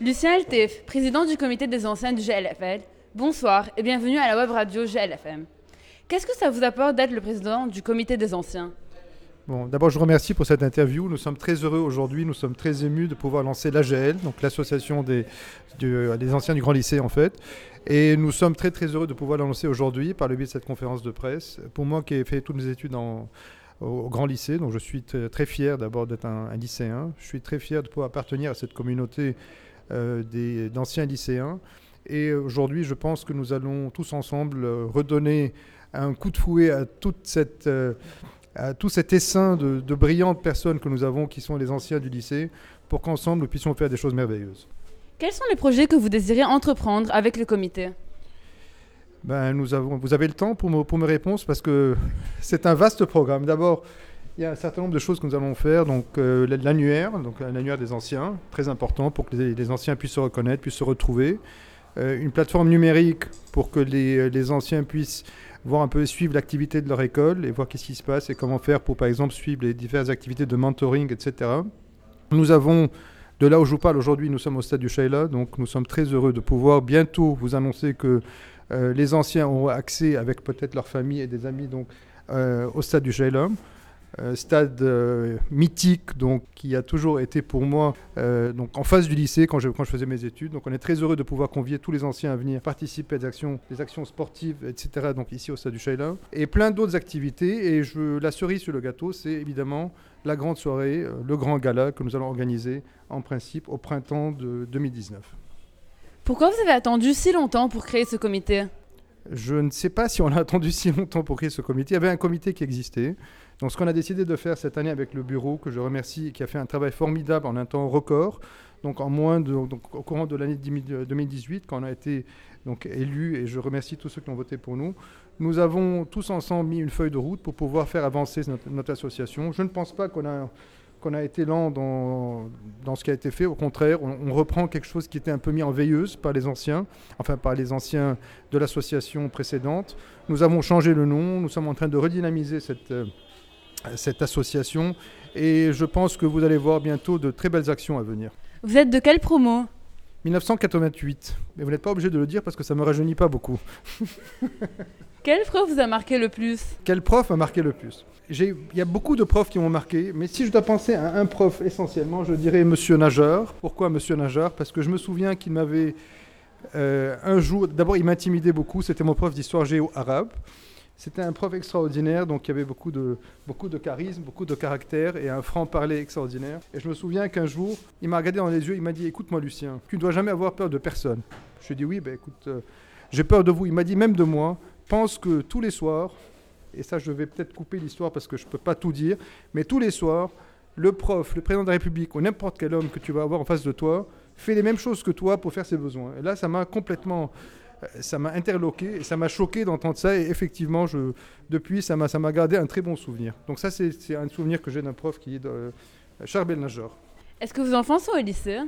Lucien Eltef, président du comité des anciens du GLFL, bonsoir et bienvenue à la web radio GLFM. Qu'est-ce que ça vous apporte d'être le président du comité des anciens? Bon, d'abord, je vous remercie pour cette interview. Nous sommes très heureux aujourd'hui, nous sommes très émus de pouvoir lancer l'AGL, donc l'association des, des anciens du Grand Lycée en fait. Et nous sommes très très heureux de pouvoir la lancer aujourd'hui par le biais de cette conférence de presse. Pour moi qui ai fait toutes mes études au, Grand Lycée, donc je suis très fier d'abord d'être un, lycéen. Je suis très fier de pouvoir appartenir à cette communauté d'anciens lycéens. Et aujourd'hui, je pense que nous allons tous ensemble euh, redonner un coup de fouet à, toute cette, euh, à tout cet essaim de, de, brillantes personnes que nous avons, qui sont les anciens du lycée, pour qu'ensemble nous puissions faire des choses merveilleuses. Quels sont les projets que vous désirez entreprendre avec le comité? Ben, nous avons, Vous avez le temps pour, me, pour mes réponses parce que c'est un vaste programme. D'abord, il y a un certain nombre de choses que nous allons faire. Donc euh, l'annuaire, donc l'annuaire des anciens, très important pour que les, anciens puissent se reconnaître, puissent se retrouver. Euh, une plateforme numérique pour que les, les, anciens puissent voir un peu suivre l'activité de leur école et voir qu'est-ce qui se passe et comment faire pour par exemple suivre les diverses activités de mentoring, etc. Nous avons de là où je vous parle aujourd'hui, nous sommes au stade du Shaila, donc nous sommes très heureux de pouvoir bientôt vous annoncer que euh, les anciens auront accès avec peut-être leur famille et des amis donc euh, au stade du Shaila. Euh, stade euh, mythique donc qui a toujours été pour moi euh, donc en face du lycée quand je, quand je faisais mes études donc on est très heureux de pouvoir convier tous les anciens à venir participer à des actions des actions sportives etc donc ici au stade du Shaila et plein d'autres activités et je la cerise sur le gâteau c'est évidemment la grande soirée le grand gala que nous allons organiser en principe au printemps de 2019 pourquoi vous avez attendu si longtemps pour créer ce comité? Je ne sais pas si on a attendu si longtemps pour créer ce comité. Il y avait un comité qui existait. Donc ce qu'on a décidé de faire cette année avec le bureau, que je remercie, qui a fait un travail formidable en un temps record, donc en moins de, donc au courant de l'année 2018, quand on a été donc élu, et je remercie tous ceux qui ont voté pour nous, nous avons tous ensemble mis une feuille de route pour pouvoir faire avancer notre, notre association. Je ne pense pas qu'on a qu'on a été lent dans, dans ce qui a été fait. Au contraire, on, on, reprend quelque chose qui était un peu mis en veilleuse par les anciens, enfin par les anciens de l'association précédente. Nous avons changé le nom, nous sommes en train de redynamiser cette, euh, cette association et je pense que vous allez voir bientôt de très belles actions à venir. Vous êtes de quelle promo? 1988. Mais vous n'êtes pas obligé de le dire parce que ça ne me rajeunit pas beaucoup. Quel prof vous a marqué le plus? Quel prof m'a marqué le plus? Il y a beaucoup de profs qui m'ont marqué, mais si je dois penser à un prof essentiellement, je dirais Monsieur Nageur. Pourquoi Monsieur Nageur? Parce que je me souviens qu'il m'avait euh, un jour, d'abord il m'intimidait beaucoup, c'était mon prof d'histoire géo-arabe. C'était un prof extraordinaire, donc il y avait beaucoup de, charisme, beaucoup de caractère et un franc-parler extraordinaire. Et je me souviens qu'un jour, il m'a regardé dans les yeux, il m'a dit Écoute-moi, Lucien, tu ne dois jamais avoir peur de personne. Je lui ai dit Oui, ben écoute, euh, j'ai peur de vous. Il m'a dit Même de moi, pense que tous les soirs, et ça je vais peut-être couper l'histoire parce que je ne peux pas tout dire, mais tous les soirs, le prof, le président de la République ou n'importe quel homme que tu vas avoir en face de toi fait les mêmes choses que toi pour faire ses besoins. Et là, ça m'a complètement ça m'a interloqué et ça m'a choqué d'entendre ça et effectivement je, depuis ça m'a ça m'a gardé un très bon souvenir. Donc ça c'est un souvenir que j'ai d'un prof qui est de Charbel Najor est-ce que vos enfants sont au lycée?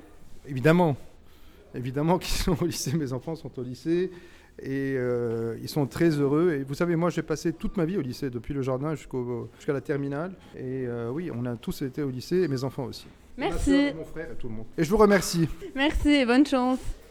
Évidemment. Évidemment qu'ils sont au lycée mes enfants sont au lycée et euh, ils sont très heureux. Et vous savez moi j'ai passé toute ma vie au lycée depuis le jardin jusqu'au jusqu'à la terminale. Et euh, oui on a tous été au lycée et mes enfants aussi. Merci. Mon frère et tout le monde. Et je vous remercie. Merci et bonne chance